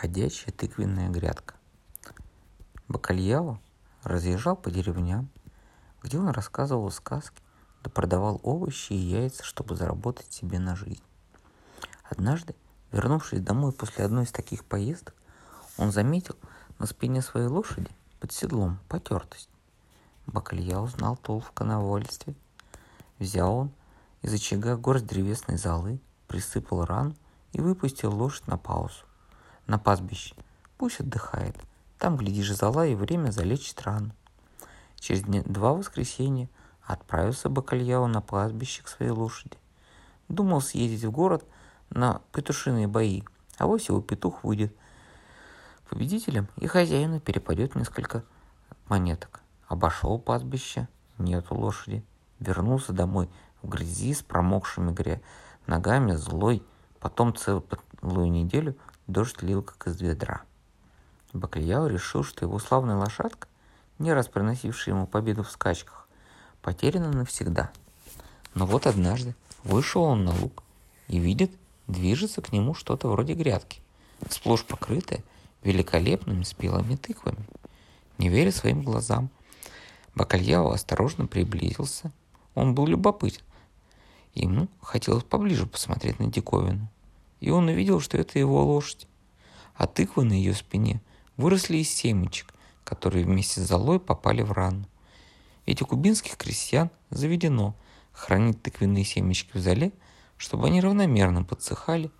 Ходячая тыквенная грядка. Бакальяо разъезжал по деревням, где он рассказывал сказки, да продавал овощи и яйца, чтобы заработать себе на жизнь. Однажды, вернувшись домой после одной из таких поездок, он заметил на спине своей лошади под седлом потертость. Бакальяо знал толк в коновольстве. Взял он из очага горсть древесной золы, присыпал рану и выпустил лошадь на паузу на пастбище. Пусть отдыхает. Там, глядишь, зала и время залечит рану. Через два воскресенья отправился Бакальяу на пастбище к своей лошади. Думал съездить в город на петушиные бои, а вось его петух выйдет победителем, и хозяину перепадет несколько монеток. Обошел пастбище, нету лошади. Вернулся домой в грязи с промокшими гря... ногами, злой. Потом целую неделю Дождь лил, как из ведра. Баклияу решил, что его славная лошадка, не раз приносившая ему победу в скачках, потеряна навсегда. Но вот однажды вышел он на луг и видит, движется к нему что-то вроде грядки, сплошь покрытое великолепными спелыми тыквами. Не веря своим глазам, Бакальяу осторожно приблизился. Он был любопытен. Ему хотелось поближе посмотреть на диковину – и он увидел, что это его лошадь. А тыквы на ее спине выросли из семечек, которые вместе с золой попали в рану. У кубинских крестьян заведено хранить тыквенные семечки в зале, чтобы они равномерно подсыхали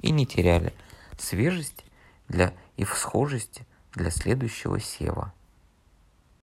и не теряли свежести для и всхожести для следующего сева.